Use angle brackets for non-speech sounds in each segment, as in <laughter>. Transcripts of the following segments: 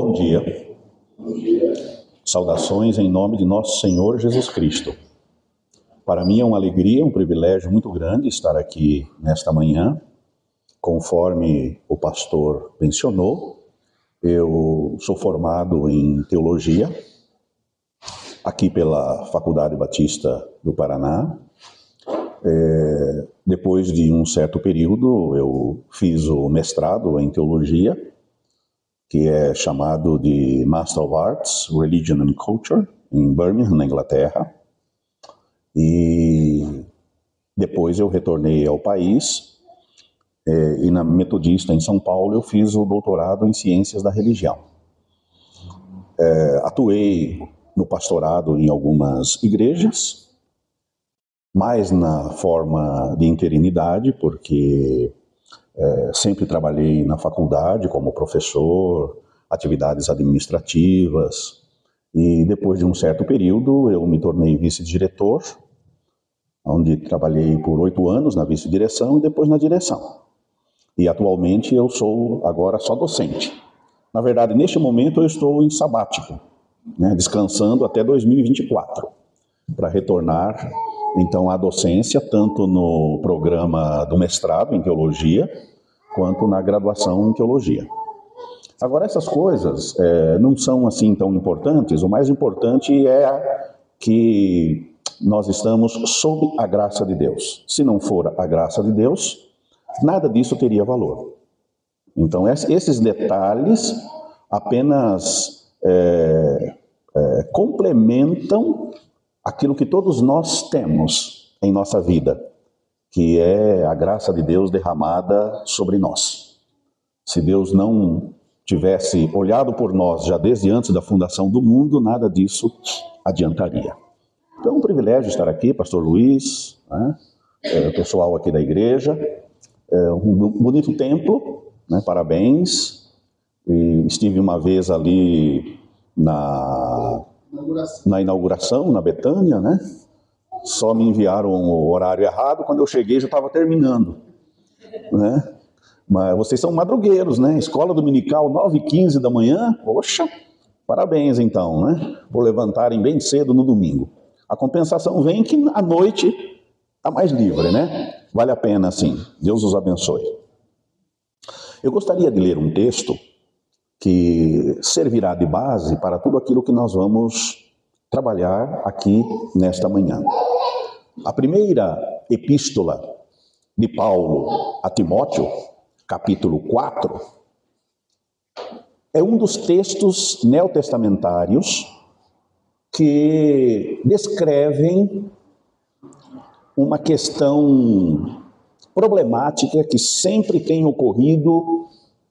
Bom dia. Saudações em nome de nosso Senhor Jesus Cristo. Para mim é uma alegria, um privilégio muito grande estar aqui nesta manhã. Conforme o pastor mencionou, eu sou formado em teologia aqui pela Faculdade Batista do Paraná. É, depois de um certo período, eu fiz o mestrado em teologia que é chamado de Master of Arts, Religion and Culture, em Birmingham, na Inglaterra. E depois eu retornei ao país é, e na Metodista, em São Paulo, eu fiz o doutorado em Ciências da Religião. É, atuei no pastorado em algumas igrejas, mais na forma de interinidade, porque é, sempre trabalhei na faculdade como professor, atividades administrativas, e depois de um certo período eu me tornei vice-diretor, onde trabalhei por oito anos na vice-direção e depois na direção. E atualmente eu sou agora só docente. Na verdade, neste momento eu estou em sabático, né, descansando até 2024, para retornar então à docência, tanto no programa do mestrado em teologia, quanto na graduação em teologia. Agora, essas coisas é, não são assim tão importantes, o mais importante é que nós estamos sob a graça de Deus. Se não for a graça de Deus, nada disso teria valor. Então, esses detalhes apenas é, é, complementam aquilo que todos nós temos em nossa vida, que é a graça de Deus derramada sobre nós. Se Deus não tivesse olhado por nós já desde antes da fundação do mundo, nada disso adiantaria. Então, é um privilégio estar aqui, Pastor Luiz, né? é, o pessoal aqui da igreja, é um bonito templo, né? parabéns. E estive uma vez ali na, na inauguração, na Betânia, né? Só me enviaram o horário errado, quando eu cheguei já estava terminando. Né? Mas vocês são madrugueiros, né? Escola dominical 9 h 15 da manhã, poxa, parabéns então, né? Por levantarem bem cedo no domingo. A compensação vem que à noite está mais livre, né? Vale a pena sim. Deus os abençoe. Eu gostaria de ler um texto que servirá de base para tudo aquilo que nós vamos trabalhar aqui nesta manhã. A primeira epístola de Paulo a Timóteo, capítulo 4, é um dos textos neotestamentários que descrevem uma questão problemática que sempre tem ocorrido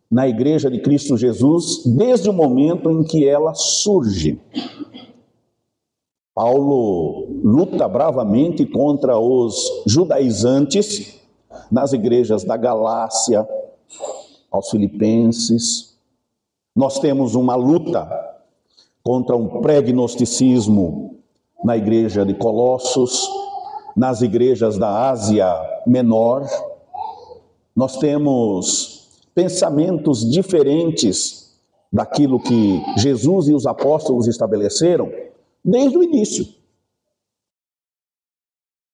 na Igreja de Cristo Jesus desde o momento em que ela surge. Paulo luta bravamente contra os judaizantes nas igrejas da Galácia, aos Filipenses. Nós temos uma luta contra um pré-gnosticismo na igreja de Colossos, nas igrejas da Ásia Menor. Nós temos pensamentos diferentes daquilo que Jesus e os apóstolos estabeleceram desde o início,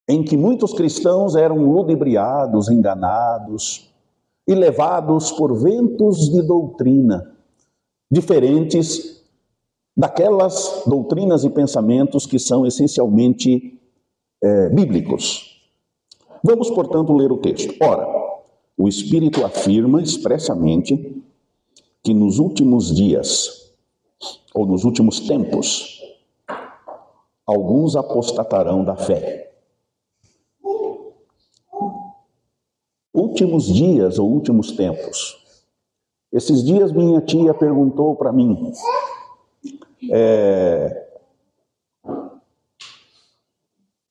em que muitos cristãos eram ludibriados, enganados e levados por ventos de doutrina diferentes daquelas doutrinas e pensamentos que são essencialmente é, bíblicos. Vamos, portanto, ler o texto. Ora, o Espírito afirma expressamente que nos últimos dias, ou nos últimos tempos, alguns apostatarão da fé. Últimos dias ou últimos tempos. Esses dias minha tia perguntou para mim, é,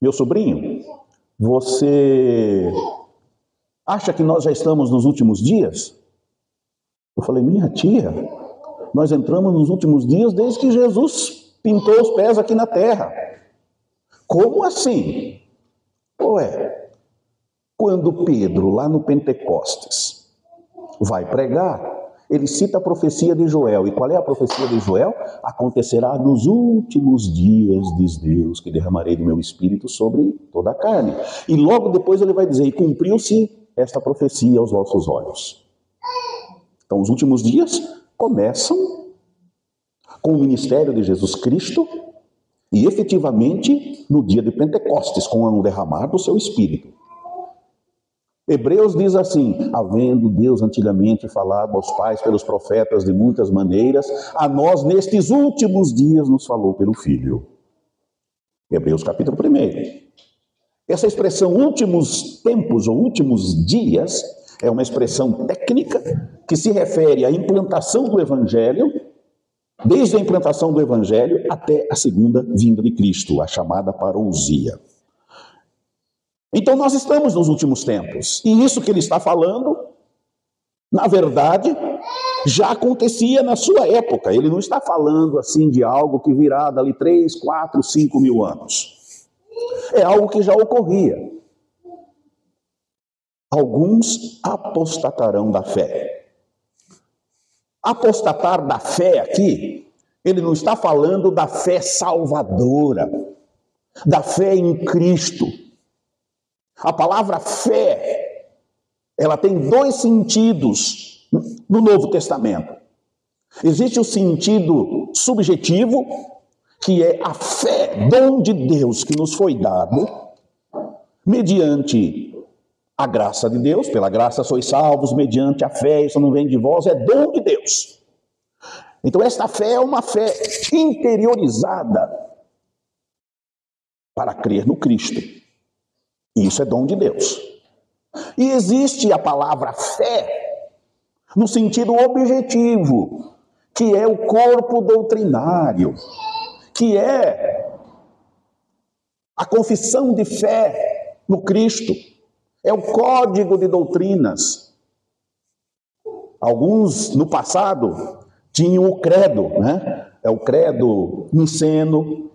meu sobrinho, você acha que nós já estamos nos últimos dias? Eu falei, minha tia, nós entramos nos últimos dias desde que Jesus pintou os pés aqui na terra. Como assim? Ué, quando Pedro, lá no Pentecostes, vai pregar, ele cita a profecia de Joel. E qual é a profecia de Joel? Acontecerá nos últimos dias, diz Deus, que derramarei do meu espírito sobre toda a carne. E logo depois ele vai dizer: E cumpriu-se esta profecia aos vossos olhos. Então, os últimos dias começam com o ministério de Jesus Cristo e efetivamente no dia de Pentecostes, com o derramar do seu espírito. Hebreus diz assim: havendo Deus antigamente falado aos pais pelos profetas de muitas maneiras, a nós nestes últimos dias nos falou pelo Filho. Hebreus capítulo 1. Essa expressão últimos tempos ou últimos dias é uma expressão técnica que se refere à implantação do evangelho, desde a implantação do evangelho até a segunda vinda de Cristo, a chamada parousia. Então nós estamos nos últimos tempos. E isso que ele está falando, na verdade, já acontecia na sua época. Ele não está falando assim de algo que virá dali 3, 4, 5 mil anos. É algo que já ocorria. Alguns apostatarão da fé. Apostatar da fé aqui, ele não está falando da fé salvadora, da fé em Cristo a palavra fé, ela tem dois sentidos no Novo Testamento. Existe o sentido subjetivo, que é a fé, dom de Deus que nos foi dado, mediante a graça de Deus, pela graça sois salvos, mediante a fé, isso não vem de vós, é dom de Deus. Então, esta fé é uma fé interiorizada para crer no Cristo. Isso é dom de Deus. E existe a palavra fé no sentido objetivo, que é o corpo doutrinário, que é a confissão de fé no Cristo, é o código de doutrinas. Alguns no passado tinham o credo, né? É o credo niceno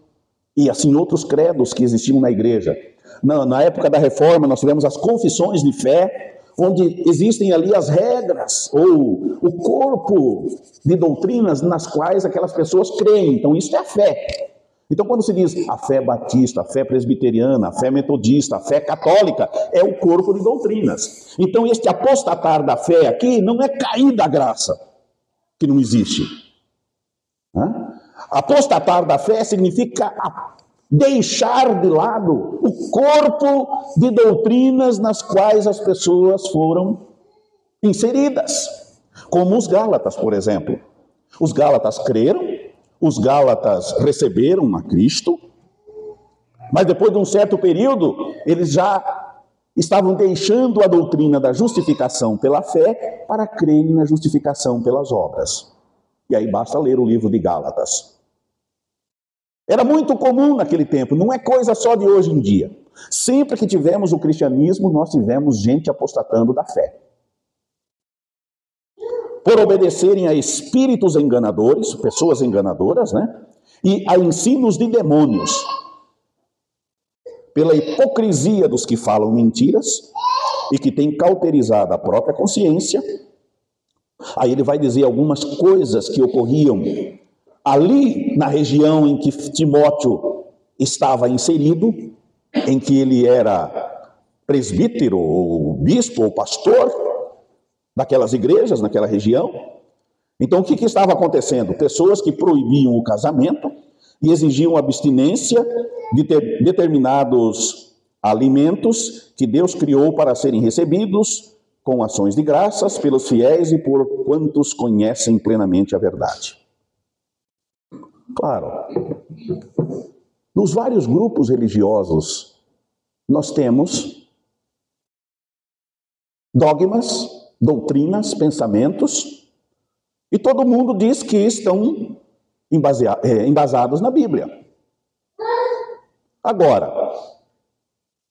e assim outros credos que existiam na igreja na, na época da reforma, nós tivemos as confissões de fé, onde existem ali as regras, ou o corpo de doutrinas nas quais aquelas pessoas creem. Então, isso é a fé. Então, quando se diz a fé batista, a fé presbiteriana, a fé metodista, a fé católica, é o corpo de doutrinas. Então, este apostatar da fé aqui não é cair da graça, que não existe. Apostatar da fé significa deixar de lado o corpo de doutrinas nas quais as pessoas foram inseridas, como os Gálatas, por exemplo. Os Gálatas creram, os Gálatas receberam a Cristo, mas depois de um certo período, eles já estavam deixando a doutrina da justificação pela fé para crerem na justificação pelas obras. E aí basta ler o livro de Gálatas. Era muito comum naquele tempo, não é coisa só de hoje em dia. Sempre que tivemos o cristianismo, nós tivemos gente apostatando da fé. Por obedecerem a espíritos enganadores, pessoas enganadoras, né? E a ensinos de demônios. Pela hipocrisia dos que falam mentiras e que têm cauterizado a própria consciência. Aí ele vai dizer algumas coisas que ocorriam ali na região em que Timóteo estava inserido, em que ele era presbítero, ou bispo, ou pastor daquelas igrejas, naquela região. Então, o que, que estava acontecendo? Pessoas que proibiam o casamento e exigiam abstinência de ter determinados alimentos que Deus criou para serem recebidos com ações de graças pelos fiéis e por quantos conhecem plenamente a verdade. Claro, nos vários grupos religiosos, nós temos dogmas, doutrinas, pensamentos, e todo mundo diz que estão é, embasados na Bíblia. Agora,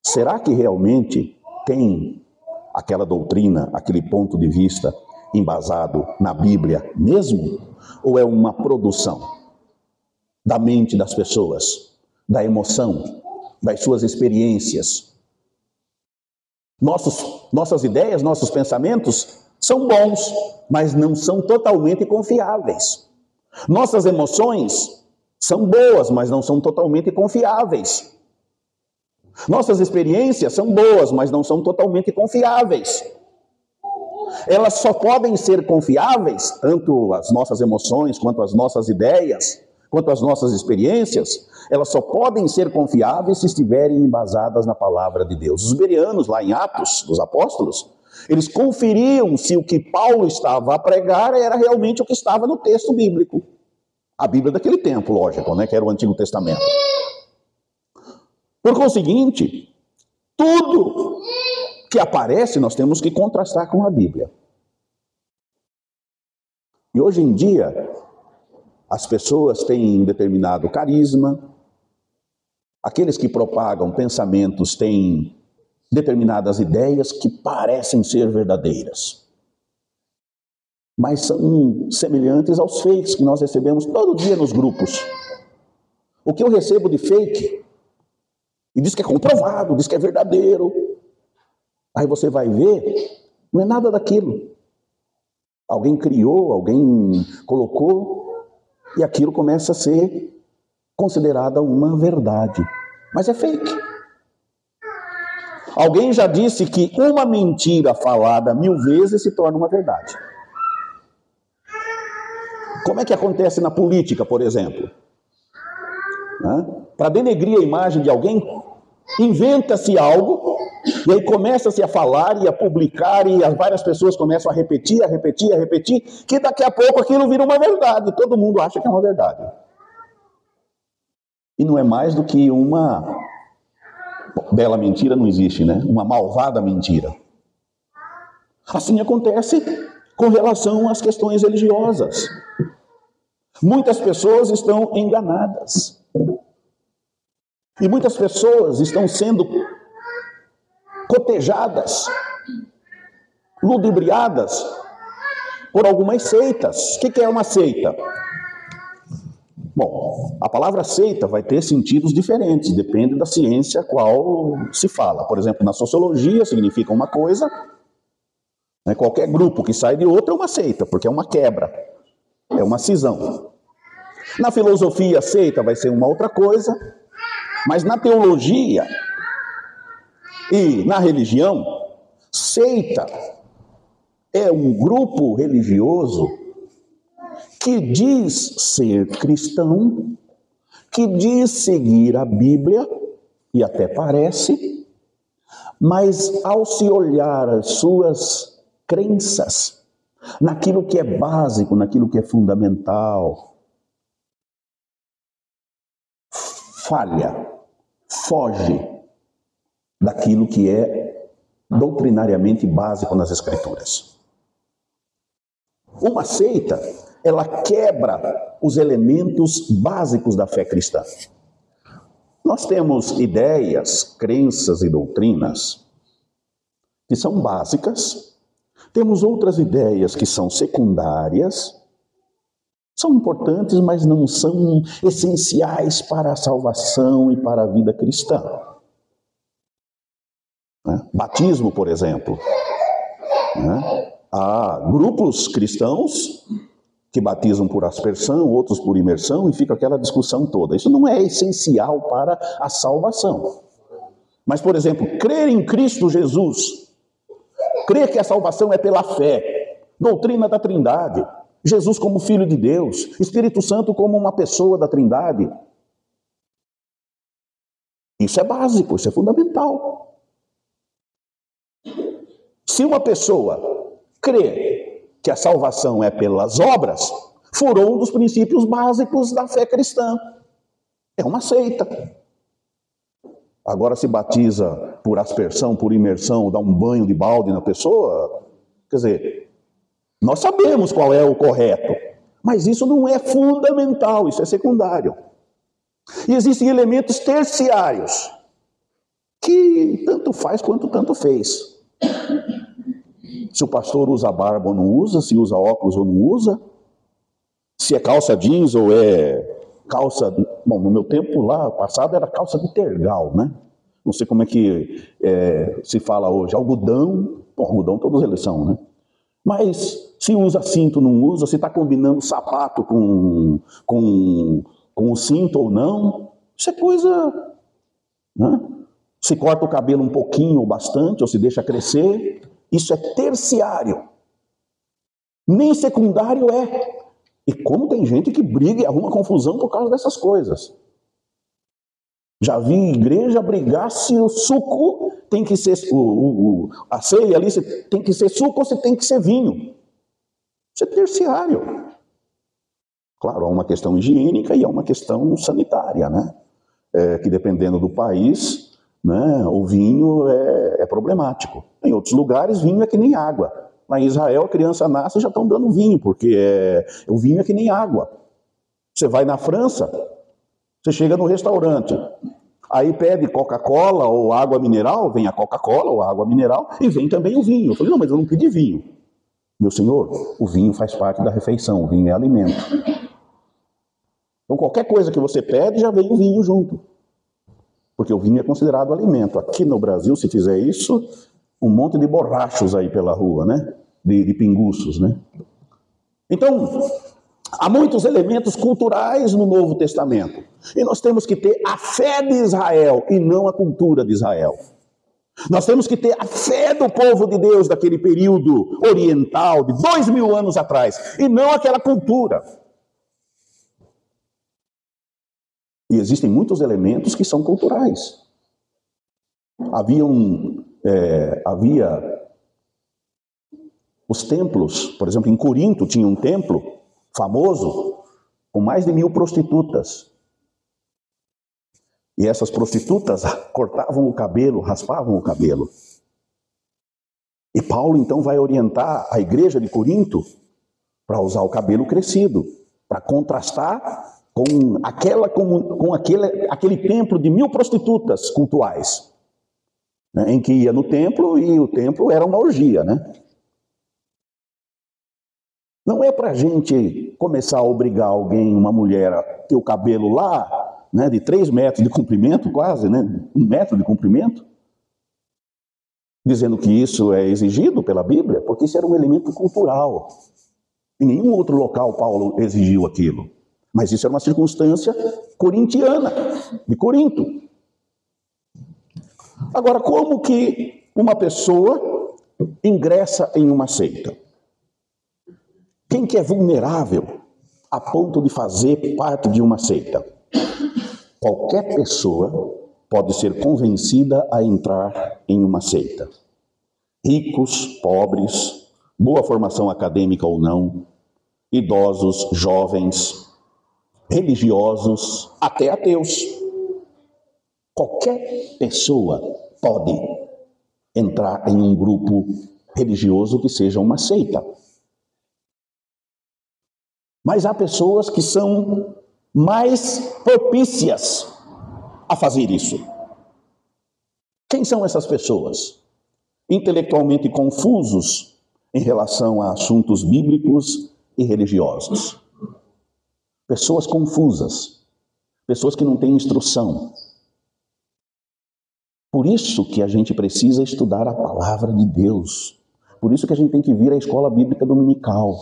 será que realmente tem aquela doutrina, aquele ponto de vista embasado na Bíblia mesmo? Ou é uma produção? Da mente das pessoas, da emoção, das suas experiências. Nossos, nossas ideias, nossos pensamentos são bons, mas não são totalmente confiáveis. Nossas emoções são boas, mas não são totalmente confiáveis. Nossas experiências são boas, mas não são totalmente confiáveis. Elas só podem ser confiáveis, tanto as nossas emoções, quanto as nossas ideias, quanto as nossas experiências, elas só podem ser confiáveis se estiverem embasadas na palavra de Deus. Os bereanos, lá em Atos dos Apóstolos, eles conferiam se o que Paulo estava a pregar era realmente o que estava no texto bíblico. A Bíblia daquele tempo, lógico, né, que era o Antigo Testamento. Por conseguinte, tudo que aparece nós temos que contrastar com a Bíblia. E hoje em dia, as pessoas têm determinado carisma, aqueles que propagam pensamentos têm determinadas ideias que parecem ser verdadeiras, mas são semelhantes aos fakes que nós recebemos todo dia nos grupos. O que eu recebo de fake, e diz que é comprovado, diz que é verdadeiro, aí você vai ver, não é nada daquilo. Alguém criou, alguém colocou, e aquilo começa a ser considerada uma verdade, mas é fake. Alguém já disse que uma mentira falada mil vezes se torna uma verdade. Como é que acontece na política, por exemplo? Para denegrir a imagem de alguém, inventa-se algo, e aí começa-se a falar e a publicar, e as várias pessoas começam a repetir, a repetir, a repetir, que daqui a pouco aquilo vira uma verdade, todo mundo acha que é uma verdade. E não é mais do que uma bela mentira não existe, né? Uma malvada mentira. Assim acontece com relação às questões religiosas. Muitas pessoas estão enganadas. E muitas pessoas estão sendo cotejadas, ludibriadas por algumas seitas. O que é uma seita? Bom, a palavra seita vai ter sentidos diferentes, depende da ciência a qual se fala. Por exemplo, na sociologia significa uma coisa, né, qualquer grupo que sai de outra é uma seita, porque é uma quebra, é uma cisão. Na filosofia, seita vai ser uma outra coisa, mas na teologia e na religião, seita é um grupo religioso que diz ser cristão, que diz seguir a Bíblia, e até parece, mas ao se olhar as suas crenças, naquilo que é básico, naquilo que é fundamental, falha, foge daquilo que é doutrinariamente básico nas Escrituras. Uma seita ela quebra os elementos básicos da fé cristã. Nós temos ideias, crenças e doutrinas que são básicas, temos outras ideias que são secundárias, são importantes, mas não são essenciais para a salvação e para a vida cristã. Batismo, por exemplo. Né? Há grupos cristãos que batizam por aspersão, outros por imersão, e fica aquela discussão toda. Isso não é essencial para a salvação. Mas, por exemplo, crer em Cristo Jesus, crer que a salvação é pela fé, doutrina da Trindade, Jesus como Filho de Deus, Espírito Santo como uma pessoa da Trindade. Isso é básico, isso é fundamental. Se uma pessoa crê que a salvação é pelas obras, furou um dos princípios básicos da fé cristã. É uma seita. Agora se batiza por aspersão, por imersão, dá um banho de balde na pessoa. Quer dizer, nós sabemos qual é o correto, mas isso não é fundamental, isso é secundário. E existem elementos terciários que tanto faz quanto tanto fez se o pastor usa barba ou não usa, se usa óculos ou não usa, se é calça jeans ou é calça. Bom, no meu tempo lá passado era calça de tergal, né? Não sei como é que é, se fala hoje. Algodão, bom, algodão todos eles são, né? Mas se usa cinto não usa, se está combinando sapato com, com, com o cinto ou não, isso é coisa. Né? Se corta o cabelo um pouquinho ou bastante, ou se deixa crescer, isso é terciário. Nem secundário é. E como tem gente que briga e arruma confusão por causa dessas coisas. Já vi igreja brigar se o suco tem que ser, o, o, a ceia ali tem que ser suco ou se tem que ser vinho. Isso é terciário. Claro, há uma questão higiênica e há uma questão sanitária, né? É, que dependendo do país, né, o vinho é, é problemático. Em outros lugares, vinho é que nem água. Em Israel, a criança nasce já estão dando vinho, porque é, o vinho é que nem água. Você vai na França, você chega no restaurante, aí pede Coca-Cola ou água mineral, vem a Coca-Cola ou água mineral e vem também o vinho. Eu falei, não, mas eu não pedi vinho. Meu senhor, o vinho faz parte da refeição, o vinho é alimento. Então qualquer coisa que você pede, já vem o vinho junto. Porque o vinho é considerado alimento. Aqui no Brasil, se fizer isso, um monte de borrachos aí pela rua, né? De, de pinguços, né? Então, Há muitos elementos culturais no Novo Testamento. E nós temos que ter a fé de Israel e não a cultura de Israel. Nós temos que ter a fé do povo de Deus daquele período oriental, de dois mil anos atrás, e não aquela cultura. E existem muitos elementos que são culturais. Havia, um, é, havia os templos, por exemplo, em Corinto tinha um templo famoso, com mais de mil prostitutas. E essas prostitutas <laughs> cortavam o cabelo, raspavam o cabelo. E Paulo então vai orientar a igreja de Corinto para usar o cabelo crescido, para contrastar com, aquela, com, com aquele, aquele templo de mil prostitutas cultuais, né, em que ia no templo e o templo era uma orgia, né? Não é para a gente começar a obrigar alguém, uma mulher, a ter o cabelo lá, né, de três metros de comprimento, quase, né, um metro de comprimento, dizendo que isso é exigido pela Bíblia, porque isso era um elemento cultural. Em nenhum outro local Paulo exigiu aquilo. Mas isso era uma circunstância corintiana, de Corinto. Agora, como que uma pessoa ingressa em uma seita? Quem que é vulnerável a ponto de fazer parte de uma seita? Qualquer pessoa pode ser convencida a entrar em uma seita. Ricos, pobres, boa formação acadêmica ou não, idosos, jovens, religiosos, até ateus. Qualquer pessoa pode entrar em um grupo religioso que seja uma seita. Mas há pessoas que são mais propícias a fazer isso. Quem são essas pessoas? Intelectualmente confusos em relação a assuntos bíblicos e religiosos. Pessoas confusas, pessoas que não têm instrução. Por isso que a gente precisa estudar a palavra de Deus. Por isso que a gente tem que vir à escola bíblica dominical.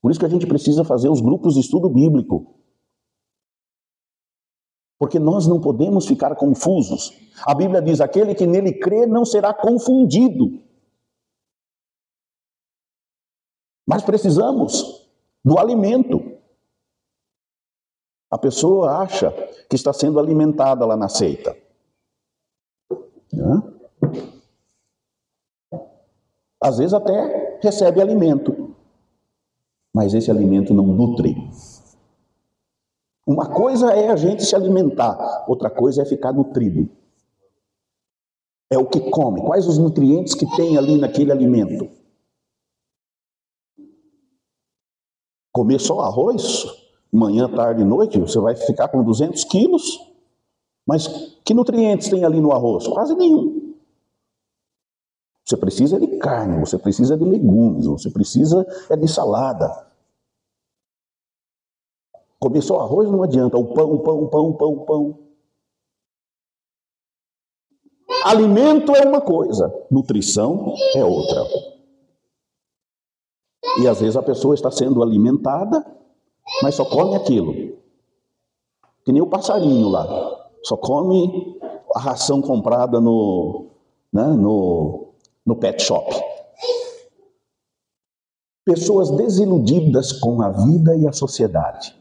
Por isso que a gente precisa fazer os grupos de estudo bíblico. Porque nós não podemos ficar confusos. A Bíblia diz: aquele que nele crê não será confundido. Mas precisamos do alimento. A pessoa acha que está sendo alimentada lá na seita. Às vezes até recebe alimento mas esse alimento não nutre. Uma coisa é a gente se alimentar, outra coisa é ficar nutrido. É o que come, quais os nutrientes que tem ali naquele alimento. Comer só arroz, manhã, tarde e noite, você vai ficar com 200 quilos, mas que nutrientes tem ali no arroz? Quase nenhum. Você precisa de carne, você precisa de legumes, você precisa é de salada. Comer só arroz não adianta. O pão, o pão, o pão, o pão, o pão. Alimento é uma coisa, nutrição é outra. E às vezes a pessoa está sendo alimentada, mas só come aquilo. Que nem o passarinho lá. Só come a ração comprada no, né, no, no pet shop. Pessoas desiludidas com a vida e a sociedade.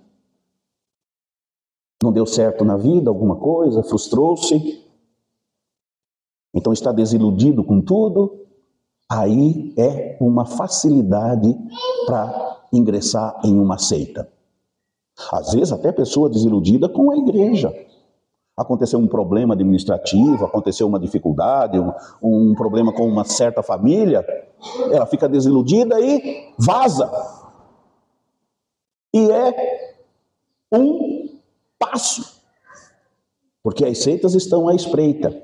Não deu certo na vida, alguma coisa, frustrou-se. Então está desiludido com tudo. Aí é uma facilidade para ingressar em uma seita. Às vezes até pessoa desiludida com a igreja aconteceu um problema administrativo, aconteceu uma dificuldade, um, um, problema com uma certa família, ela fica desiludida e vaza. E é um passo, porque as seitas estão à espreita,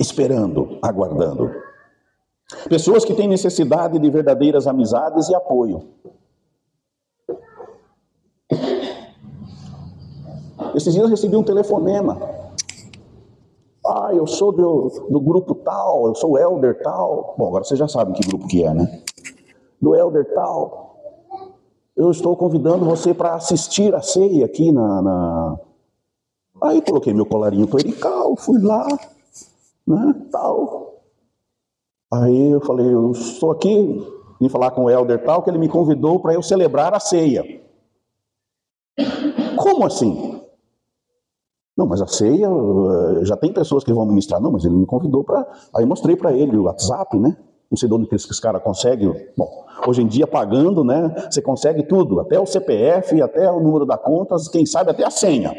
esperando, aguardando. Pessoas que têm necessidade de verdadeiras amizades e apoio. Esses dias eu recebi um telefonema. Ah, eu sou do, do grupo tal, eu sou o elder tal. Bom, agora você já sabe que grupo que é, né? Do elder tal. Eu estou convidando você para assistir a ceia aqui na, na... Aí coloquei meu colarinho clerical, fui lá, né, tal. Aí eu falei, eu estou aqui, vim falar com o elder tal, que ele me convidou para eu celebrar a ceia. Como assim? Não, mas a ceia, eh, já tem pessoas que vão ministrar. Não, mas ele me convidou para. Aí mostrei para ele o WhatsApp, né? Não sei de onde que esses caras conseguem. Bom, hoje em dia pagando, né? Você consegue tudo, até o CPF, até o número da conta, quem sabe até a senha.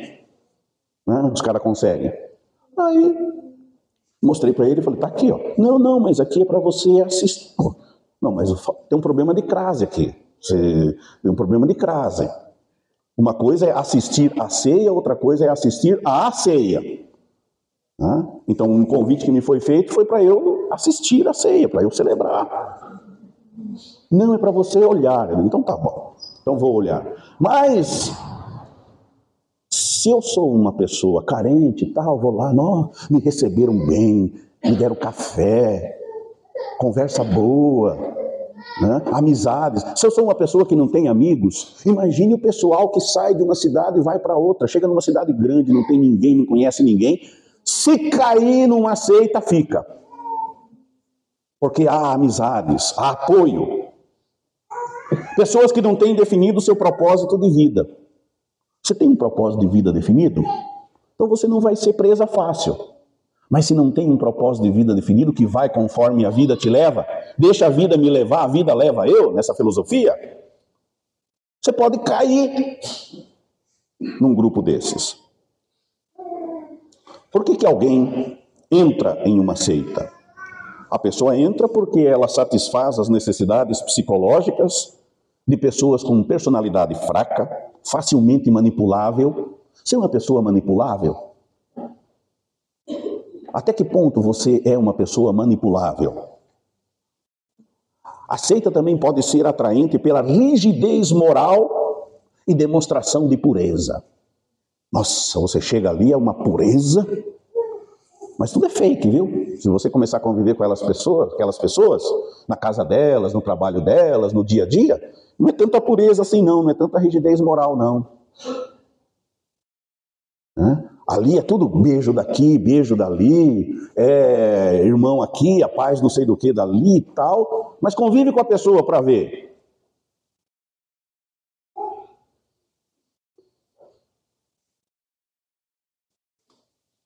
Né? Os caras conseguem. Aí mostrei para ele e falei: tá aqui, ó. Não, não, mas aqui é para você assistir. Não, mas tem um problema de crase aqui. Você tem um problema de crase. Uma coisa é assistir à ceia, outra coisa é assistir à ceia. Então, um convite que me foi feito foi para eu assistir à ceia, para eu celebrar. Não é para você olhar. Então tá bom. Então vou olhar. Mas se eu sou uma pessoa carente e tal, vou lá, me receberam bem, me deram café, conversa boa, né? amizades. Se eu sou uma pessoa que não tem amigos, imagine o pessoal que sai de uma cidade e vai para outra, chega numa cidade grande, não tem ninguém, não conhece ninguém. Se cair numa seita, fica. Porque há amizades, há apoio. Pessoas que não têm definido o seu propósito de vida. Você tem um propósito de vida definido? Então você não vai ser presa fácil. Mas se não tem um propósito de vida definido que vai conforme a vida te leva, deixa a vida me levar, a vida leva eu, nessa filosofia, você pode cair num grupo desses. Por que, que alguém entra em uma seita? A pessoa entra porque ela satisfaz as necessidades psicológicas de pessoas com personalidade fraca, facilmente manipulável. Ser uma pessoa manipulável até que ponto você é uma pessoa manipulável? A seita também pode ser atraente pela rigidez moral e demonstração de pureza. Nossa, você chega ali, é uma pureza, mas tudo é fake, viu? Se você começar a conviver com elas pessoas, aquelas pessoas, na casa delas, no trabalho delas, no dia a dia, não é tanta pureza assim, não, não é tanta rigidez moral, não. Ali é tudo beijo daqui, beijo dali, é, irmão aqui, a paz não sei do que dali e tal, mas convive com a pessoa para ver.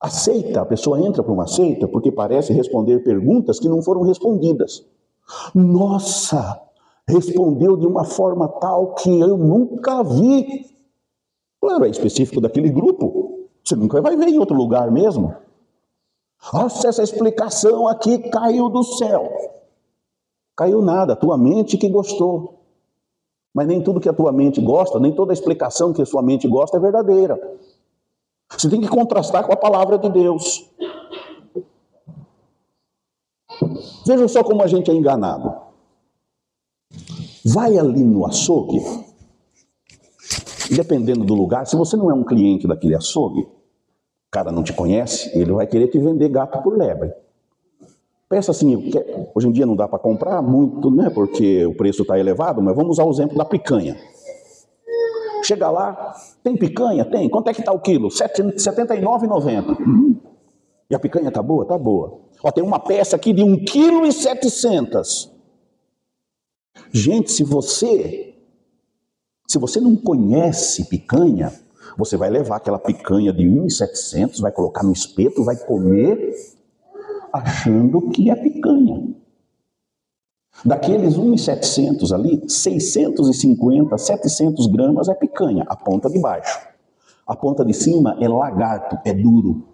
Aceita, a pessoa entra para uma seita porque parece responder perguntas que não foram respondidas. Nossa, respondeu de uma forma tal que eu nunca vi. Claro, é específico daquele grupo. Você nunca vai ver em outro lugar mesmo. Nossa, essa explicação aqui caiu do céu. Caiu nada, tua mente que gostou. Mas nem tudo que a tua mente gosta, nem toda explicação que a sua mente gosta é verdadeira. Você tem que contrastar com a palavra de Deus. Veja só como a gente é enganado. Vai ali no açougue dependendo do lugar, se você não é um cliente daquele açougue, cara não te conhece, ele vai querer te vender gato por lebre. Pensa assim, hoje em dia não dá para comprar muito, né? Porque o preço está elevado, mas vamos usar o exemplo da picanha. Chega lá, tem picanha? Tem. Quanto é que está o quilo? R$ 79,90. Uhum. E a picanha está boa? Está boa. Ó, tem uma peça aqui de 1,7 kg. Gente, se você se você não conhece picanha, você vai levar aquela picanha de 1,700, vai colocar no espeto, vai comer achando que é picanha. Daqueles 1.700 ali, 650, 700 gramas é picanha, a ponta de baixo. A ponta de cima é lagarto, é duro.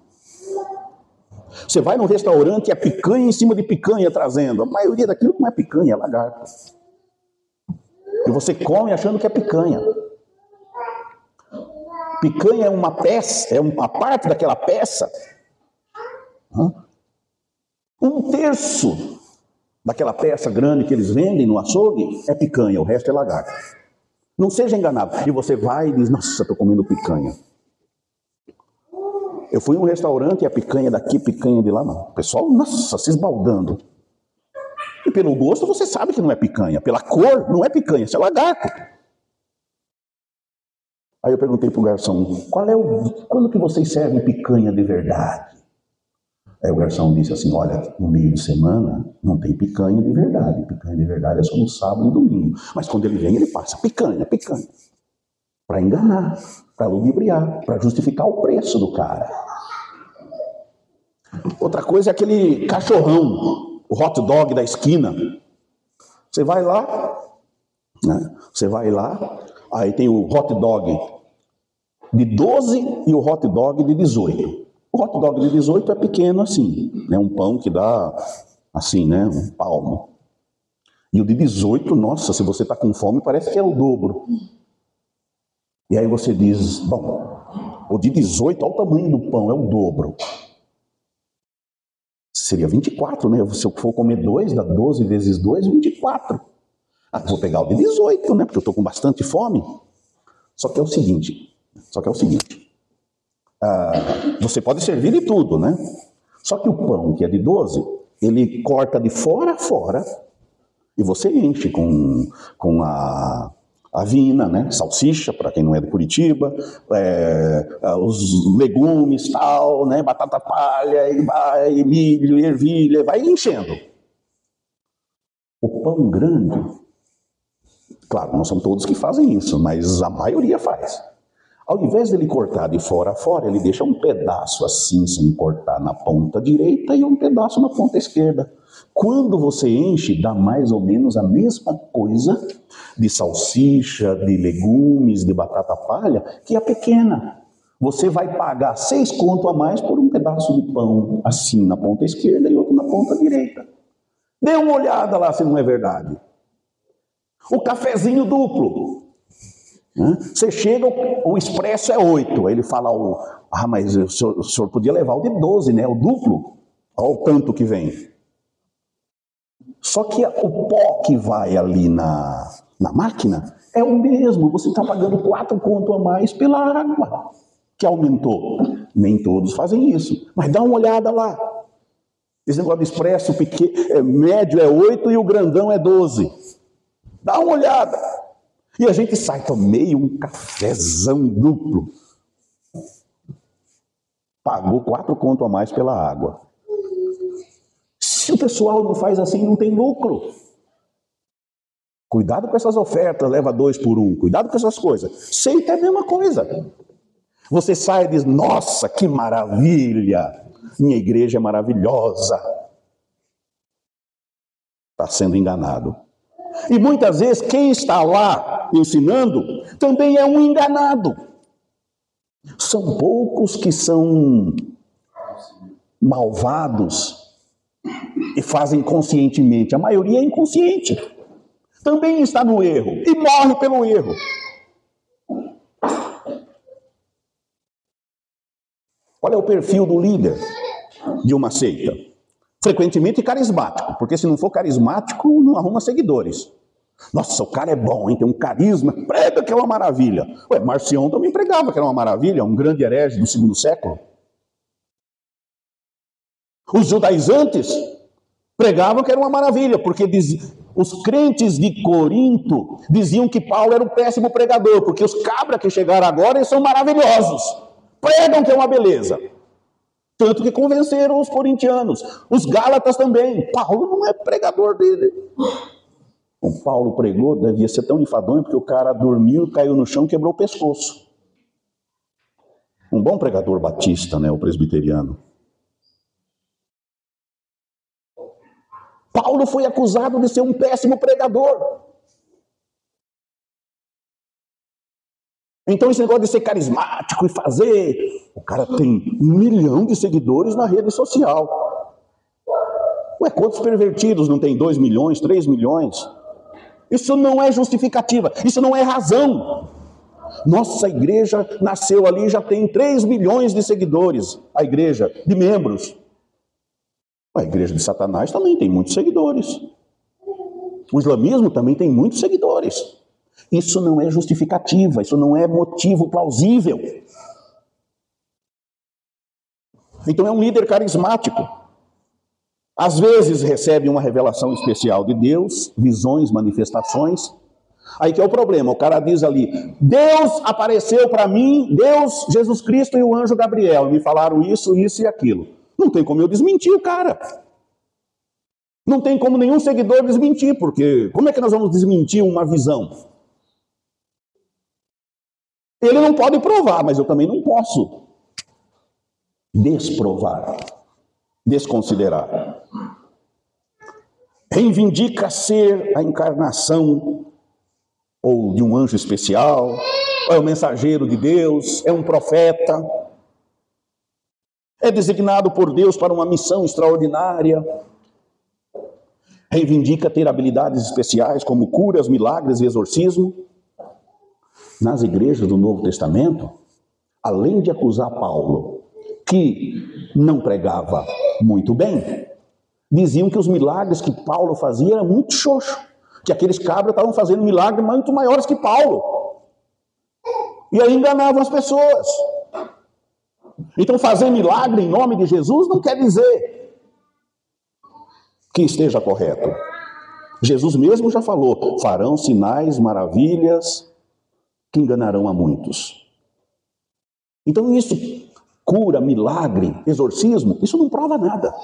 Você vai num restaurante, é picanha em cima de picanha trazendo. A maioria daquilo não é picanha, é lagarto. E você come achando que é picanha. Picanha é uma peça, é uma parte daquela peça um terço daquela peça grande que eles vendem no açougue é picanha, o resto é lagarto. Não seja enganado. E você vai e diz: Nossa, estou comendo picanha. Eu fui em um restaurante e a picanha daqui, picanha de lá, não. O pessoal, nossa, se esbaldando. E pelo gosto você sabe que não é picanha. Pela cor, não é picanha, isso é lagarto. Aí eu perguntei para o garçom: qual é o, quando que vocês servem picanha de verdade? Aí o garçom disse assim: Olha, no meio de semana não tem picanha de verdade. Picanha de verdade é só no sábado e domingo. Mas quando ele vem, ele passa picanha, picanha. Para enganar, para ludibriar, para justificar o preço do cara. Outra coisa é aquele cachorrão, o hot dog da esquina. Você vai lá, né? você vai lá, aí tem o hot dog de 12 e o hot dog de 18. O hot dog de 18 é pequeno assim, né? um pão que dá assim, né? um palmo. E o de 18, nossa, se você está com fome, parece que é o dobro. E aí você diz, bom, o de 18, olha o tamanho do pão, é o dobro. Seria 24, né? Se eu for comer dois, dá 12 vezes 2, 24. Ah, vou pegar o de 18, né? Porque eu estou com bastante fome. Só que é o seguinte, só que é o seguinte. Ah, você pode servir de tudo, né? Só que o pão, que é de 12, ele corta de fora a fora e você enche com, com a, a vina, né? Salsicha, para quem não é de Curitiba, é, os legumes, tal, né? Batata palha, e, e milho, ervilha, vai enchendo. O pão grande, claro, não são todos que fazem isso, mas a maioria faz. Ao invés dele cortar de fora a fora, ele deixa um pedaço assim, sem cortar, na ponta direita e um pedaço na ponta esquerda. Quando você enche, dá mais ou menos a mesma coisa de salsicha, de legumes, de batata palha, que a pequena. Você vai pagar seis conto a mais por um pedaço de pão assim na ponta esquerda e outro na ponta direita. Dê uma olhada lá se não é verdade. O cafezinho duplo. Você chega, o, expresso é 8. Aí ele fala, ah, mas o senhor, o senhor, podia levar o de 12, né? O duplo. Olha o tanto que vem. Só que o pó que vai ali na, na máquina é o mesmo. Você está pagando 4 conto a mais pela água que aumentou. Nem todos fazem isso. Mas dá uma olhada lá. Esse negócio de expresso pequeno, é, médio é 8 e o grandão é 12. Dá uma olhada. E a gente sai, tomei um cafezão duplo. Pagou quatro conto a mais pela água. Se o pessoal não faz assim, não tem lucro. Cuidado com essas ofertas, leva dois por um. Cuidado com essas coisas. Seita é a mesma coisa. Você sai e diz: Nossa, que maravilha! Minha igreja é maravilhosa. Está sendo enganado. E muitas vezes quem está lá ensinando, também é um enganado. São poucos que são malvados e fazem conscientemente, a maioria é inconsciente. Também está no erro e morre pelo erro. Qual é o perfil do líder de uma seita? Frequentemente carismático, porque se não for carismático, não arruma seguidores. Nossa, o cara é bom, hein? tem um carisma, prega que é uma maravilha. Ué, Marcião também pregava que era uma maravilha, um grande herege do segundo século. Os judaizantes Pregavam que era uma maravilha, porque diz, os crentes de Corinto diziam que Paulo era um péssimo pregador, porque os cabras que chegaram agora eles são maravilhosos. Pregam que é uma beleza. Tanto que convenceram os corintianos. Os gálatas também. Paulo não é pregador dele. O Paulo pregou, devia ser tão enfadonho, porque o cara dormiu, caiu no chão, quebrou o pescoço. Um bom pregador batista, né, o presbiteriano. Paulo foi acusado de ser um péssimo pregador. Então, esse negócio de ser carismático e fazer. O cara tem um milhão de seguidores na rede social. Ué, quantos pervertidos não tem? Dois milhões, três milhões? Isso não é justificativa, isso não é razão. Nossa igreja nasceu ali já tem 3 milhões de seguidores, a igreja de membros. A igreja de Satanás também tem muitos seguidores. O islamismo também tem muitos seguidores. Isso não é justificativa, isso não é motivo plausível. Então é um líder carismático. Às vezes recebe uma revelação especial de Deus, visões, manifestações. Aí que é o problema, o cara diz ali: Deus apareceu para mim, Deus, Jesus Cristo e o anjo Gabriel, me falaram isso, isso e aquilo. Não tem como eu desmentir o cara. Não tem como nenhum seguidor desmentir, porque como é que nós vamos desmentir uma visão? Ele não pode provar, mas eu também não posso desprovar, desconsiderar. Reivindica ser a encarnação ou de um anjo especial, ou é o mensageiro de Deus, é um profeta, é designado por Deus para uma missão extraordinária, reivindica ter habilidades especiais como curas, milagres e exorcismo. Nas igrejas do Novo Testamento, além de acusar Paulo que não pregava muito bem, diziam que os milagres que Paulo fazia eram muito xoxo, que aqueles cabras estavam fazendo milagres muito maiores que Paulo. E aí enganavam as pessoas. Então, fazer milagre em nome de Jesus não quer dizer que esteja correto. Jesus mesmo já falou: farão sinais, maravilhas que enganarão a muitos. Então, isso, cura, milagre, exorcismo, isso não prova nada.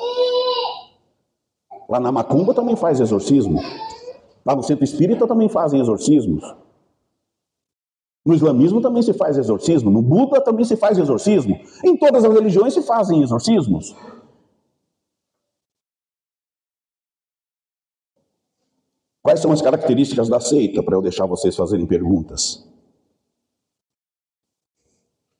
Lá na Macumba também faz exorcismo. Lá no centro espírita também fazem exorcismos. No islamismo também se faz exorcismo. No Buda também se faz exorcismo. Em todas as religiões se fazem exorcismos. Quais são as características da seita, para eu deixar vocês fazerem perguntas?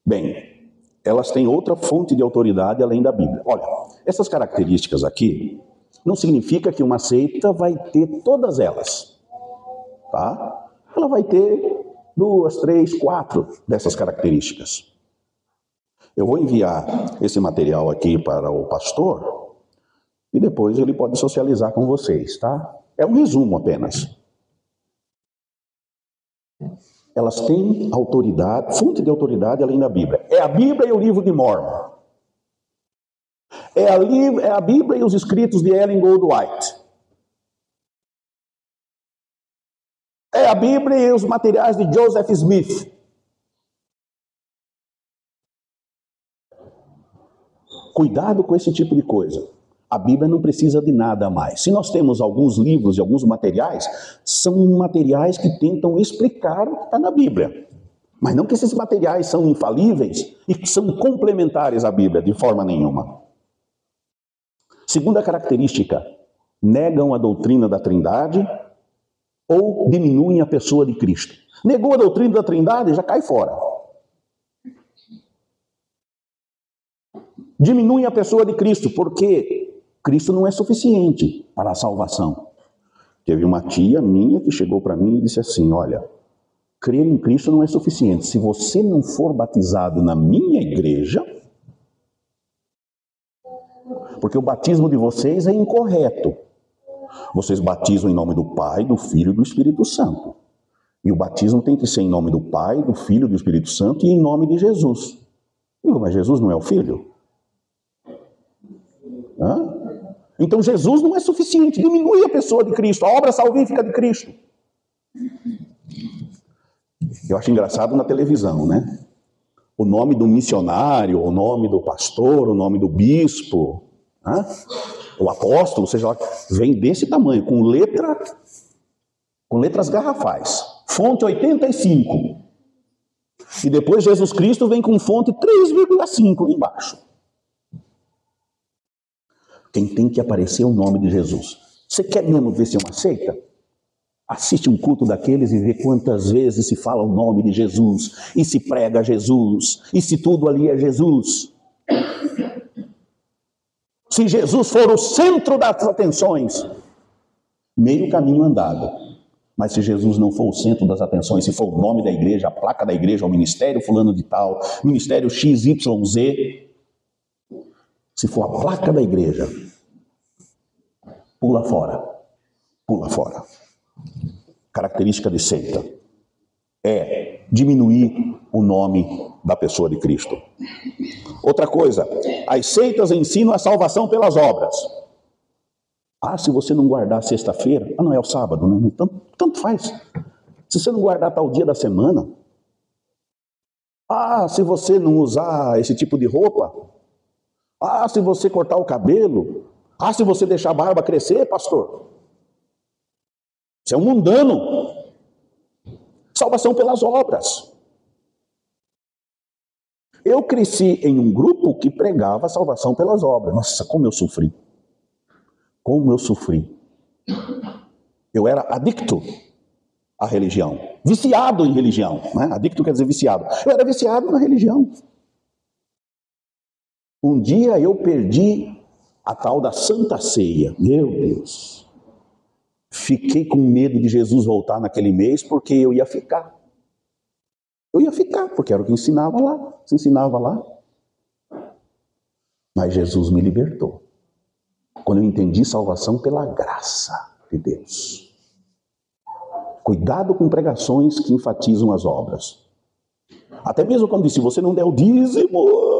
Bem, elas têm outra fonte de autoridade além da Bíblia. Olha, essas características aqui não significa que uma seita vai ter todas elas. Tá? Ela vai ter duas, três, quatro dessas características. Eu vou enviar esse material aqui para o pastor e depois ele pode socializar com vocês, tá? É um resumo apenas. Elas têm autoridade, fonte de autoridade além da Bíblia. É a Bíblia e o livro de Mormon. É a, é a Bíblia e os escritos de Ellen Goldwhite. É a Bíblia e os materiais de Joseph Smith. Cuidado com esse tipo de coisa. A Bíblia não precisa de nada mais. Se nós temos alguns livros e alguns materiais, são materiais que tentam explicar o que está na Bíblia. Mas não que esses materiais são infalíveis e que são complementares à Bíblia, de forma nenhuma. Segunda característica: negam a doutrina da Trindade ou diminuem a pessoa de Cristo. Negou a doutrina da Trindade, já cai fora. Diminui a pessoa de Cristo, porque Cristo não é suficiente para a salvação. Teve uma tia minha que chegou para mim e disse assim: Olha, crer em Cristo não é suficiente. Se você não for batizado na minha igreja, porque o batismo de vocês é incorreto. Vocês batizam em nome do Pai, do Filho e do Espírito Santo. E o batismo tem que ser em nome do Pai, do Filho e do Espírito Santo e em nome de Jesus. Digo, mas Jesus não é o Filho? Hã? Então Jesus não é suficiente, diminui a pessoa de Cristo, a obra salvífica de Cristo. Eu acho engraçado na televisão, né? O nome do missionário, o nome do pastor, o nome do bispo, né? o apóstolo, seja lá, vem desse tamanho, com letra, com letras garrafais. Fonte 85. E depois Jesus Cristo vem com fonte 3,5 embaixo. Quem tem que aparecer é o nome de Jesus. Você quer mesmo ver se é uma seita? Assiste um culto daqueles e vê quantas vezes se fala o nome de Jesus, e se prega Jesus, e se tudo ali é Jesus. Se Jesus for o centro das atenções, meio caminho andado. Mas se Jesus não for o centro das atenções, se for o nome da igreja, a placa da igreja, o ministério fulano de tal, ministério XYZ, se for a placa da igreja, pula fora. Pula fora. Característica de seita é diminuir o nome da pessoa de Cristo. Outra coisa, as seitas ensinam a salvação pelas obras. Ah, se você não guardar sexta-feira, ah, não é o sábado, né? Tanto, tanto faz. Se você não guardar tal dia da semana, ah, se você não usar esse tipo de roupa, ah, se você cortar o cabelo, ah, se você deixar a barba crescer, pastor. Você é um mundano. Salvação pelas obras. Eu cresci em um grupo que pregava salvação pelas obras. Nossa, como eu sofri. Como eu sofri. Eu era adicto à religião. Viciado em religião. Né? Adicto quer dizer viciado. Eu era viciado na religião. Um dia eu perdi a tal da Santa Ceia. Meu Deus. Fiquei com medo de Jesus voltar naquele mês, porque eu ia ficar. Eu ia ficar, porque era o que ensinava lá. Se ensinava lá. Mas Jesus me libertou. Quando eu entendi salvação pela graça de Deus. Cuidado com pregações que enfatizam as obras. Até mesmo quando disse, você não der o dízimo.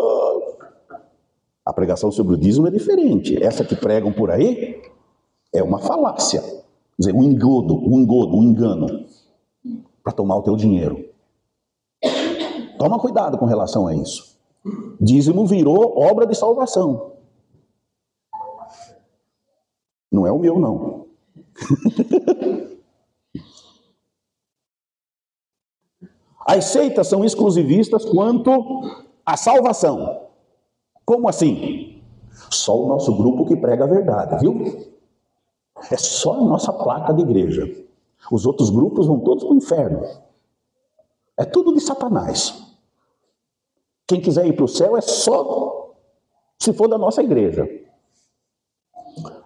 A pregação sobre o dízimo é diferente. Essa que pregam por aí é uma falácia. Quer dizer, um engodo, um engodo, um engano. Para tomar o teu dinheiro. Toma cuidado com relação a isso. Dízimo virou obra de salvação. Não é o meu, não. <laughs> As seitas são exclusivistas quanto à salvação. Como assim? Só o nosso grupo que prega a verdade, viu? É só a nossa placa de igreja. Os outros grupos vão todos para o inferno. É tudo de Satanás. Quem quiser ir para o céu é só se for da nossa igreja.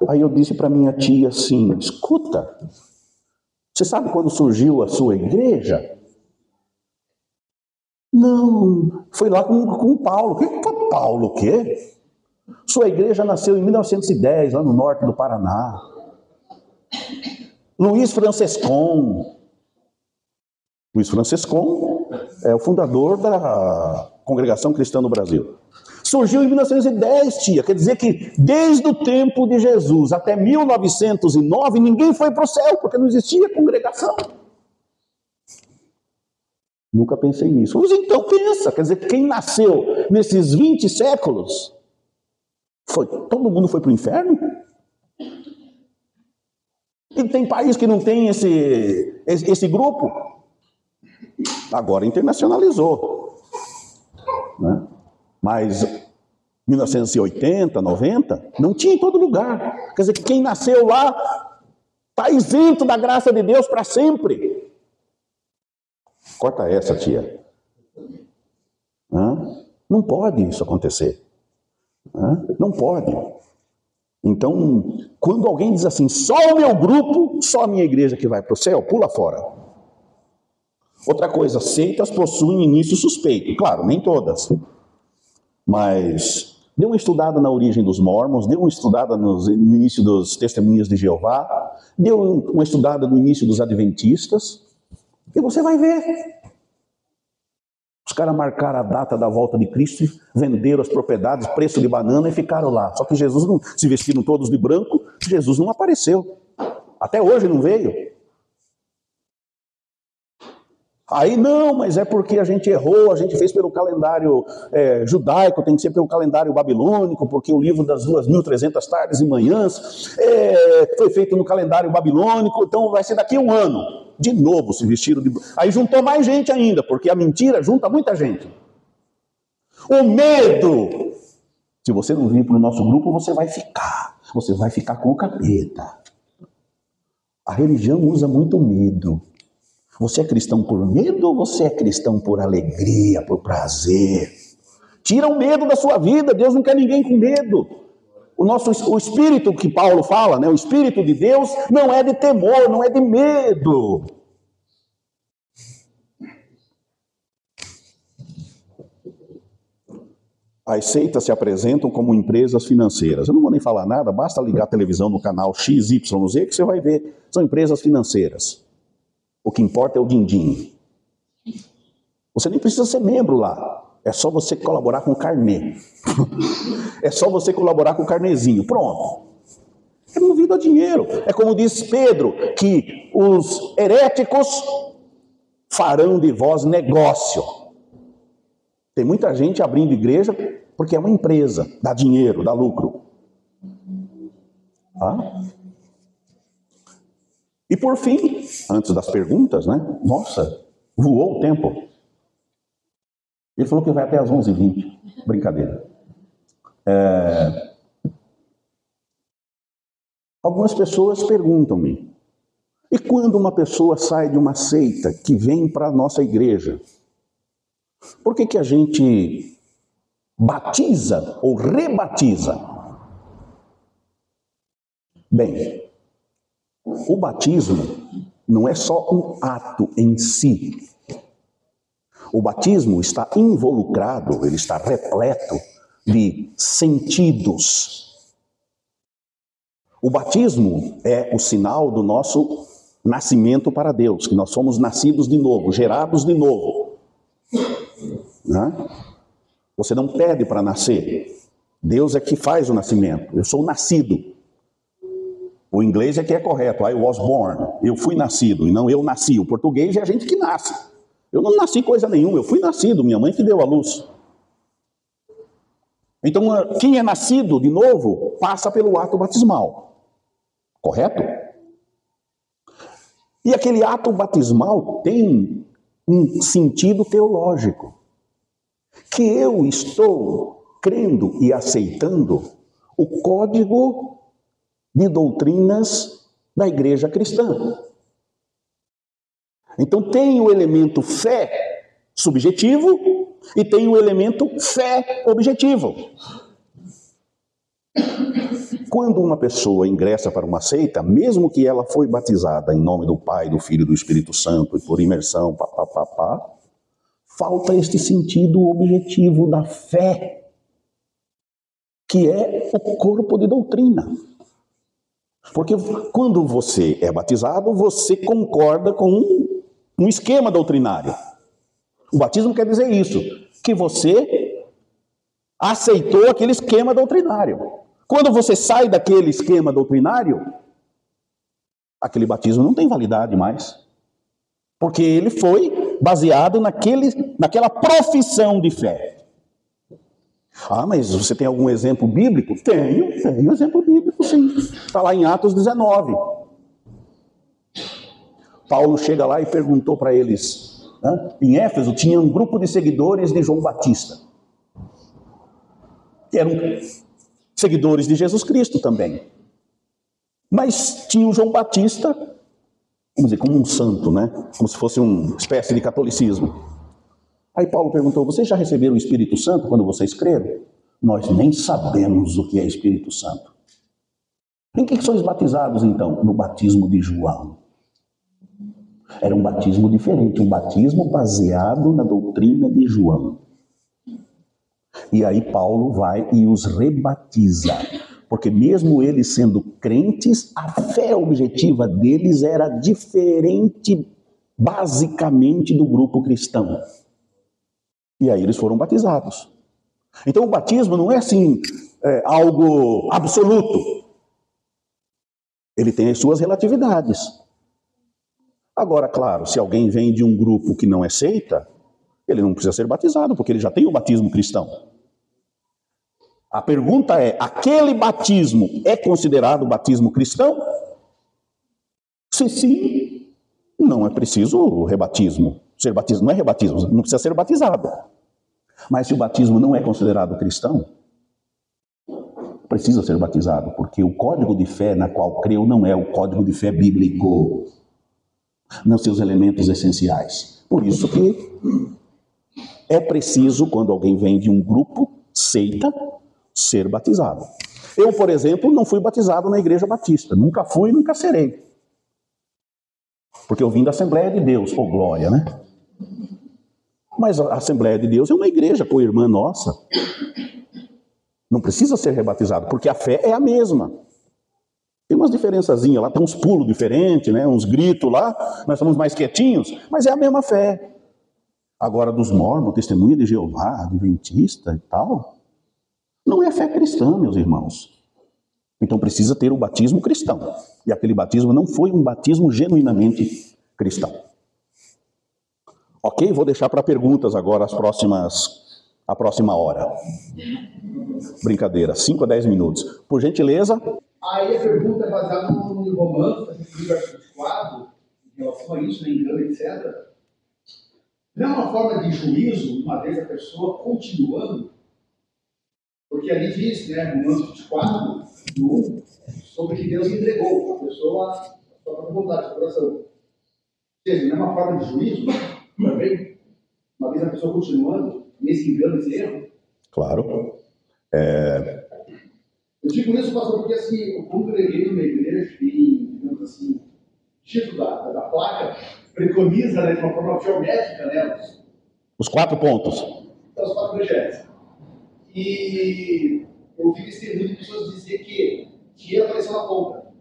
Aí eu disse para minha tia assim: escuta, você sabe quando surgiu a sua igreja? Não, foi lá com, com Paulo. Que, Paulo o quê? Sua igreja nasceu em 1910, lá no norte do Paraná. Luiz Francescon. Luiz Francescon é o fundador da Congregação Cristã no Brasil. Surgiu em 1910, tia. Quer dizer que desde o tempo de Jesus até 1909, ninguém foi para o céu, porque não existia congregação. Nunca pensei nisso. Mas então pensa, quer dizer, quem nasceu nesses 20 séculos, foi, todo mundo foi para o inferno? E tem país que não tem esse, esse, esse grupo? Agora internacionalizou. Né? Mas 1980, 90, não tinha em todo lugar. Quer dizer que quem nasceu lá está isento da graça de Deus para sempre. Corta essa, tia. Não pode isso acontecer. Não pode. Então, quando alguém diz assim, só o meu grupo, só a minha igreja que vai para o céu, pula fora. Outra coisa, seitas possuem início suspeito. Claro, nem todas. Mas dê uma estudada na origem dos mormons, dê uma estudada no início dos testemunhas de Jeová, dê uma estudada no início dos adventistas. E você vai ver. Os caras marcaram a data da volta de Cristo, venderam as propriedades, preço de banana e ficaram lá. Só que Jesus não se vestiram todos de branco, Jesus não apareceu. Até hoje não veio. Aí não, mas é porque a gente errou, a gente fez pelo calendário é, judaico, tem que ser pelo calendário babilônico, porque o livro das 2.300 tardes e manhãs é, foi feito no calendário babilônico, então vai ser daqui a um ano. De novo se vestiram de. Aí juntou mais gente ainda, porque a mentira junta muita gente. O medo. Se você não vir para o nosso grupo, você vai ficar. Você vai ficar com o capeta. A religião usa muito medo. Você é cristão por medo ou você é cristão por alegria, por prazer? Tira o medo da sua vida. Deus não quer ninguém com medo. O nosso o espírito que Paulo fala, né, o espírito de Deus não é de temor, não é de medo. As seitas se apresentam como empresas financeiras. Eu não vou nem falar nada, basta ligar a televisão no canal XYZ que você vai ver. São empresas financeiras. O que importa é o din-din. Você nem precisa ser membro lá. É só você colaborar com o carnê. <laughs> é só você colaborar com o carnezinho. Pronto. É movido a dinheiro. É como diz Pedro, que os heréticos farão de vós negócio. Tem muita gente abrindo igreja porque é uma empresa, dá dinheiro, dá lucro. Ah? E por fim, antes das perguntas, né? Nossa, voou o tempo. Ele falou que vai até as 11h20. Brincadeira. É... Algumas pessoas perguntam-me: e quando uma pessoa sai de uma seita que vem para a nossa igreja, por que, que a gente batiza ou rebatiza? Bem, o batismo não é só um ato em si, o batismo está involucrado, ele está repleto de sentidos. O batismo é o sinal do nosso nascimento para Deus, que nós somos nascidos de novo, gerados de novo. Né? Você não pede para nascer, Deus é que faz o nascimento. Eu sou nascido. O inglês é que é correto, I was born. Eu fui nascido, e não eu nasci. O português é a gente que nasce. Eu não nasci coisa nenhuma, eu fui nascido, minha mãe que deu a luz. Então, quem é nascido de novo passa pelo ato batismal. Correto? E aquele ato batismal tem um sentido teológico. Que eu estou crendo e aceitando o código de doutrinas da igreja cristã. Então tem o elemento fé subjetivo e tem o elemento fé objetivo. Quando uma pessoa ingressa para uma seita, mesmo que ela foi batizada em nome do Pai, do Filho e do Espírito Santo e por imersão, pá, pá, pá, pá, falta este sentido objetivo da fé, que é o corpo de doutrina. Porque quando você é batizado, você concorda com um esquema doutrinário. O batismo quer dizer isso, que você aceitou aquele esquema doutrinário. Quando você sai daquele esquema doutrinário, aquele batismo não tem validade mais. Porque ele foi baseado naquele, naquela profissão de fé. Ah, mas você tem algum exemplo bíblico? Tenho, tenho exemplo bíblico, sim. Está lá em Atos 19. Paulo chega lá e perguntou para eles. Né? Em Éfeso tinha um grupo de seguidores de João Batista, eram seguidores de Jesus Cristo também. Mas tinha o João Batista, vamos dizer, como um santo, né? Como se fosse uma espécie de catolicismo. Aí Paulo perguntou: Vocês já receberam o Espírito Santo quando vocês creram? Nós nem sabemos o que é Espírito Santo. Em que sois batizados então? No batismo de João. Era um batismo diferente, um batismo baseado na doutrina de João. E aí Paulo vai e os rebatiza. Porque mesmo eles sendo crentes, a fé objetiva deles era diferente basicamente do grupo cristão. E aí eles foram batizados. Então o batismo não é assim é, algo absoluto. Ele tem as suas relatividades. Agora, claro, se alguém vem de um grupo que não é seita, ele não precisa ser batizado, porque ele já tem o batismo cristão. A pergunta é: aquele batismo é considerado batismo cristão? Se sim, não é preciso rebatismo. Ser batismo não é rebatismo, não precisa ser batizado. Mas se o batismo não é considerado cristão, precisa ser batizado, porque o código de fé na qual creu não é o código de fé bíblico, não seus elementos essenciais. Por isso que é preciso, quando alguém vem de um grupo, seita, ser batizado. Eu, por exemplo, não fui batizado na igreja batista, nunca fui e nunca serei. Porque eu vim da Assembleia de Deus, por glória, né? Mas a Assembleia de Deus é uma igreja com irmã nossa. Não precisa ser rebatizado, porque a fé é a mesma. Tem umas diferençazinhas lá, tem uns pulos diferentes, né? uns gritos lá, nós somos mais quietinhos, mas é a mesma fé. Agora, dos mormons, testemunha de Jeová, adventista e tal, não é fé cristã, meus irmãos. Então precisa ter o batismo cristão. E aquele batismo não foi um batismo genuinamente cristão. Ok? Vou deixar para perguntas agora as próximas, a próxima hora. Brincadeira, 5 a 10 minutos. Por gentileza. Aí a pergunta é baseada no romance, livro articulado, em relação a isso, né, engano, etc. Não é uma forma de juízo, uma vez a pessoa continuando, porque ali diz, né, no Romano 24, no 1, sobre que Deus entregou a pessoa a sua vontade, seu coração. Ou seja, não é uma forma de juízo, uma vez a pessoa continuando, nesse engano, esse erro. Claro. É... Eu digo isso, pastor, porque assim, eu congreguei numa igreja e, digamos assim, título da, da placa preconiza né, de uma forma geométrica né, os, os quatro pontos. Então, os quatro projetos. E eu ouvi testemunho de pessoas dizer que dinheiro apareceu na conta.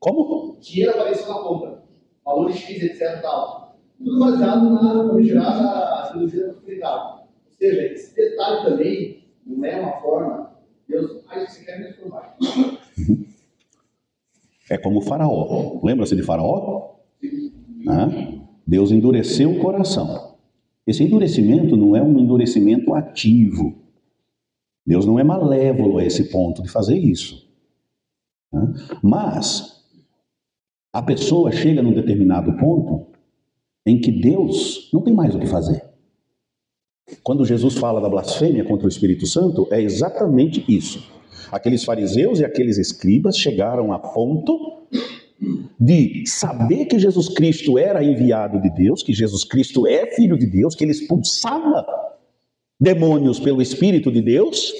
Como? Dinheiro apareceu na conta. Valores X, etc. Tal. Tudo baseado na famigerada cirurgia da prosperidade. Ou seja, esse detalhe também não é uma forma. Deus, ah, você quer me provar. É como o faraó. Lembra-se de faraó? Né? Deus endureceu o coração. Esse endurecimento não é um endurecimento ativo. Deus não é malévolo a esse ponto de fazer isso. Né? Mas a pessoa chega num determinado ponto em que Deus não tem mais o que fazer. Quando Jesus fala da blasfêmia contra o Espírito Santo, é exatamente isso. Aqueles fariseus e aqueles escribas chegaram a ponto de saber que Jesus Cristo era enviado de Deus, que Jesus Cristo é filho de Deus, que ele expulsava demônios pelo Espírito de Deus,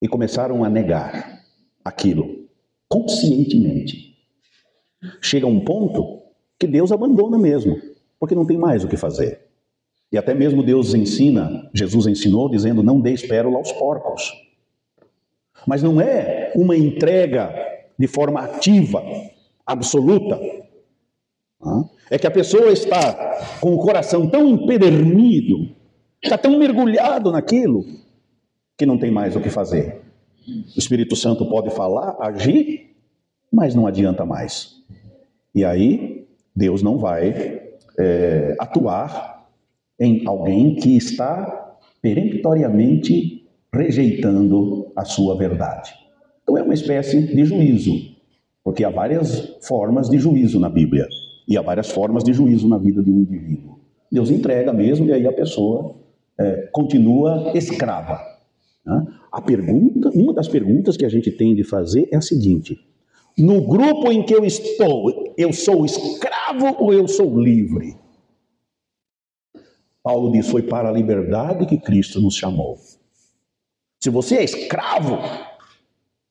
e começaram a negar aquilo conscientemente. Chega um ponto que Deus abandona mesmo, porque não tem mais o que fazer. E até mesmo Deus ensina, Jesus ensinou, dizendo: não dê pérola aos porcos. Mas não é uma entrega de forma ativa, absoluta. É que a pessoa está com o coração tão empedernido, está tão mergulhado naquilo, que não tem mais o que fazer. O Espírito Santo pode falar, agir, mas não adianta mais. E aí, Deus não vai é, atuar em alguém que está peremptoriamente rejeitando a sua verdade. Então é uma espécie de juízo, porque há várias formas de juízo na Bíblia e há várias formas de juízo na vida de um indivíduo. Deus entrega mesmo e aí a pessoa é, continua escrava. Né? A pergunta, uma das perguntas que a gente tem de fazer é a seguinte: no grupo em que eu estou, eu sou escravo ou eu sou livre? Paulo diz: foi para a liberdade que Cristo nos chamou. Se você é escravo,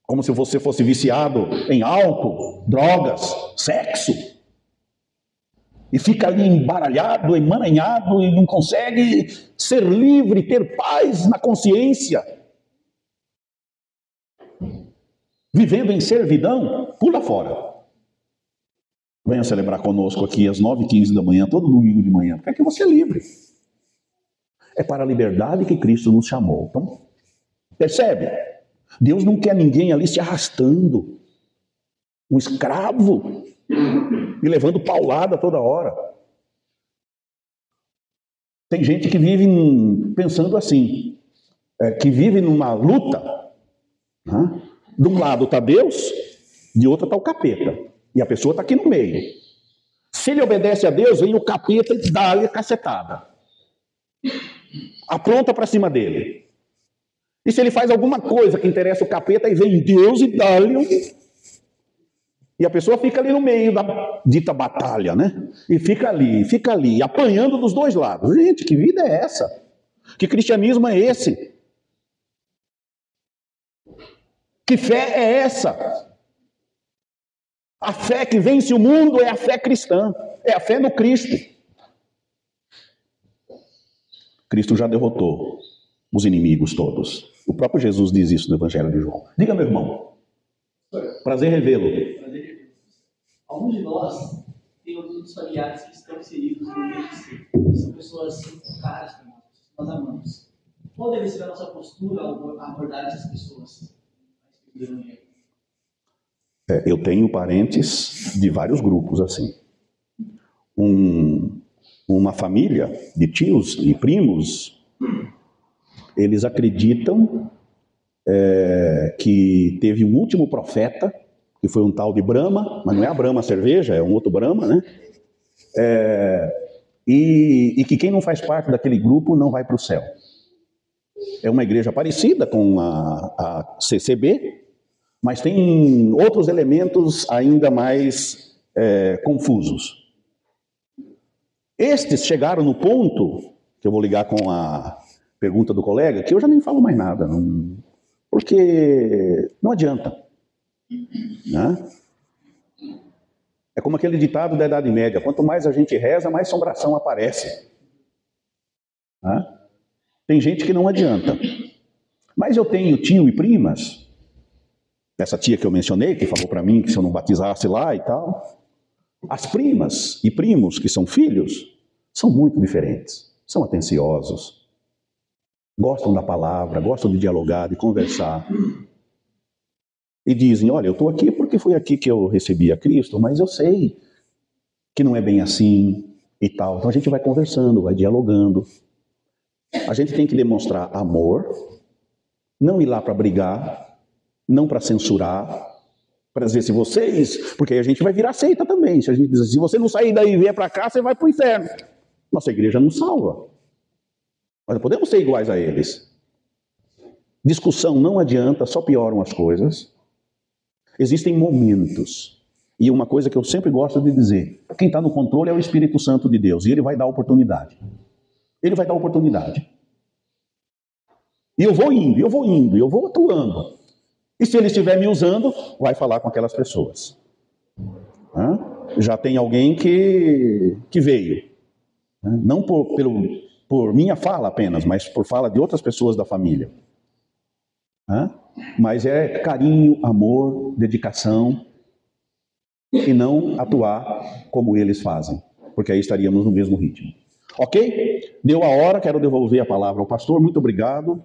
como se você fosse viciado em álcool, drogas, sexo, e fica ali embaralhado, emaranhado e não consegue ser livre, ter paz na consciência, vivendo em servidão, pula fora. Venha celebrar conosco aqui às 9h15 da manhã, todo domingo de manhã, porque aqui você é livre. É para a liberdade que Cristo nos chamou. Então, percebe? Deus não quer ninguém ali se arrastando. Um escravo e levando paulada toda hora. Tem gente que vive pensando assim, é, que vive numa luta. Né? De um lado está Deus, de outro está o capeta. E a pessoa está aqui no meio. Se ele obedece a Deus, vem o capeta e dá-lhe a cacetada. Apronta para cima dele. E se ele faz alguma coisa que interessa o capeta, aí vem Deus e dá-lhe um e a pessoa fica ali no meio da dita batalha, né? E fica ali, fica ali, apanhando dos dois lados. Gente, que vida é essa? Que cristianismo é esse? Que fé é essa? A fé que vence o mundo é a fé cristã, é a fé no Cristo. Cristo já derrotou os inimigos todos. O próprio Jesus diz isso no Evangelho de João. Diga, meu irmão. Prazer revê-lo. Alguns de nós têm alguns familiares que estão inseridos no meio São pessoas caras para nós, nós amamos. Qual deve ser a nossa postura ao abordar essas pessoas? É, eu tenho parentes de vários grupos assim. Um, uma família de tios e primos, eles acreditam é, que teve um último profeta que foi um tal de Brahma, mas não é a Brahma cerveja, é um outro Brahma, né? É, e, e, que quem não faz parte daquele grupo não vai para o céu. É uma igreja parecida com a, a, CCB, mas tem outros elementos ainda mais é, confusos. Estes chegaram no ponto, que eu vou ligar com a pergunta do colega, que eu já nem falo mais nada, não, porque não adianta. Né? É como aquele ditado da Idade Média: quanto mais a gente reza, mais assombração aparece. Né? Tem gente que não adianta. Mas eu tenho tio e primas, essa tia que eu mencionei, que falou para mim que se eu não batizasse lá e tal. As primas e primos que são filhos são muito diferentes, são atenciosos, gostam da palavra, gostam de dialogar, de conversar e dizem: Olha, eu estou aqui porque foi aqui que eu recebi a Cristo, mas eu sei que não é bem assim e tal. Então a gente vai conversando, vai dialogando. A gente tem que demonstrar amor, não ir lá para brigar, não para censurar, para dizer se vocês, porque aí a gente vai virar seita também. Se a gente diz, se você não sair daí e vier para cá, você vai para o inferno. Nossa igreja não salva. Mas não podemos ser iguais a eles. Discussão não adianta, só pioram as coisas. Existem momentos. E uma coisa que eu sempre gosto de dizer: quem está no controle é o Espírito Santo de Deus, e ele vai dar oportunidade. Ele vai dar oportunidade. E eu vou indo, eu vou indo, eu vou atuando. E se ele estiver me usando, vai falar com aquelas pessoas. Hã? Já tem alguém que, que veio. Não por, pelo, por minha fala apenas, mas por fala de outras pessoas da família. Hã? Mas é carinho, amor, dedicação e não atuar como eles fazem, porque aí estaríamos no mesmo ritmo. Ok? Deu a hora, quero devolver a palavra ao pastor. Muito obrigado.